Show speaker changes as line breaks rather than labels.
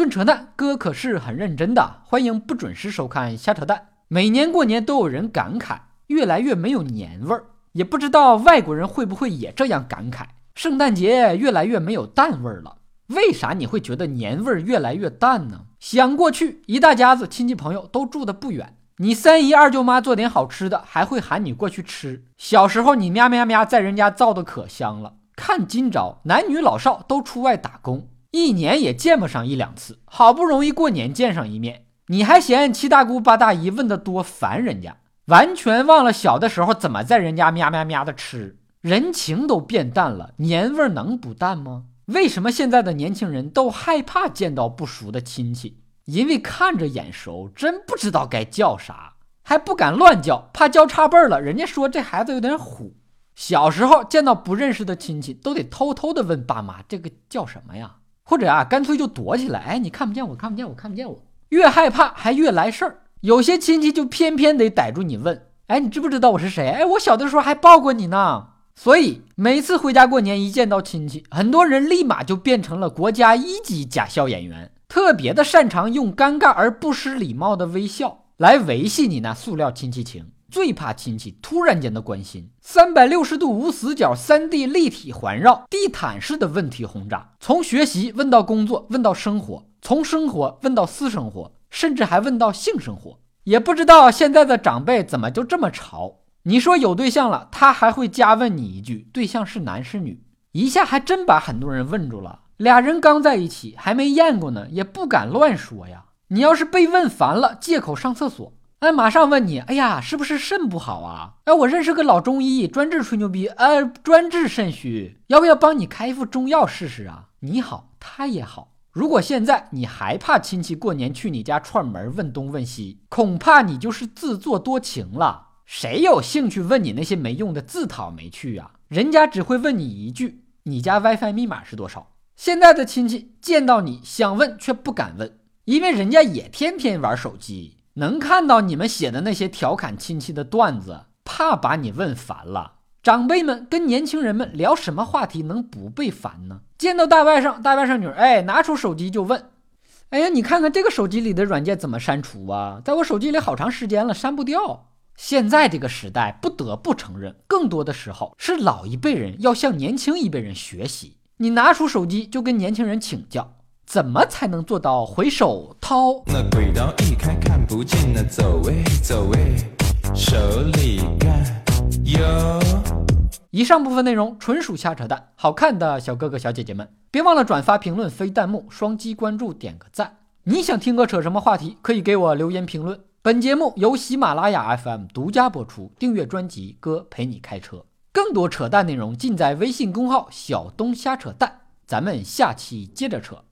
论扯淡，哥可是很认真的。欢迎不准时收看瞎扯淡。每年过年都有人感慨越来越没有年味儿，也不知道外国人会不会也这样感慨。圣诞节越来越没有蛋味儿了。为啥你会觉得年味儿越来越淡呢？想过去，一大家子亲戚朋友都住的不远，你三姨二舅妈做点好吃的，还会喊你过去吃。小时候你喵喵喵在人家造的可香了。看今朝，男女老少都出外打工，一年也见不上一两次。好不容易过年见上一面，你还嫌七大姑八大姨问的多烦人家，完全忘了小的时候怎么在人家喵喵喵的吃。人情都变淡了，年味能不淡吗？为什么现在的年轻人都害怕见到不熟的亲戚？因为看着眼熟，真不知道该叫啥，还不敢乱叫，怕叫差辈了，人家说这孩子有点虎。小时候见到不认识的亲戚，都得偷偷的问爸妈：“这个叫什么呀？”或者啊，干脆就躲起来。哎，你看不见我，看不见我，看不见我。越害怕还越来事儿。有些亲戚就偏偏得逮住你问：“哎，你知不知道我是谁？”哎，我小的时候还抱过你呢。所以每次回家过年，一见到亲戚，很多人立马就变成了国家一级假笑演员，特别的擅长用尴尬而不失礼貌的微笑来维系你那塑料亲戚情。最怕亲戚突然间的关心，三百六十度无死角，三 D 立体环绕，地毯式的问题轰炸，从学习问到工作，问到生活，从生活问到私生活，甚至还问到性生活。也不知道现在的长辈怎么就这么潮？你说有对象了，他还会加问你一句：对象是男是女？一下还真把很多人问住了。俩人刚在一起，还没验过呢，也不敢乱说呀。你要是被问烦了，借口上厕所。哎，马上问你，哎呀，是不是肾不好啊？哎，我认识个老中医，专治吹牛逼，呃，专治肾虚，要不要帮你开一副中药试试啊？你好，他也好。如果现在你还怕亲戚过年去你家串门问东问西，恐怕你就是自作多情了。谁有兴趣问你那些没用的自讨没趣啊？人家只会问你一句：你家 WiFi 密码是多少？现在的亲戚见到你想问却不敢问，因为人家也天天玩手机。能看到你们写的那些调侃亲戚的段子，怕把你问烦了。长辈们跟年轻人们聊什么话题能不被烦呢？见到大外甥、大外甥女，哎，拿出手机就问：“哎呀，你看看这个手机里的软件怎么删除啊？在我手机里好长时间了，删不掉。”现在这个时代，不得不承认，更多的时候是老一辈人要向年轻一辈人学习。你拿出手机就跟年轻人请教。怎么才能做到回手掏？那轨道一开看不见，那走位走位，手里干有。以上部分内容纯属瞎扯淡，好看的小哥哥小姐姐们，别忘了转发、评论、飞弹幕、双击关注、点个赞。你想听哥扯什么话题？可以给我留言评论。本节目由喜马拉雅 FM 独家播出，订阅专辑《哥陪你开车》，更多扯淡内容尽在微信公号“小东瞎扯淡”。咱们下期接着扯。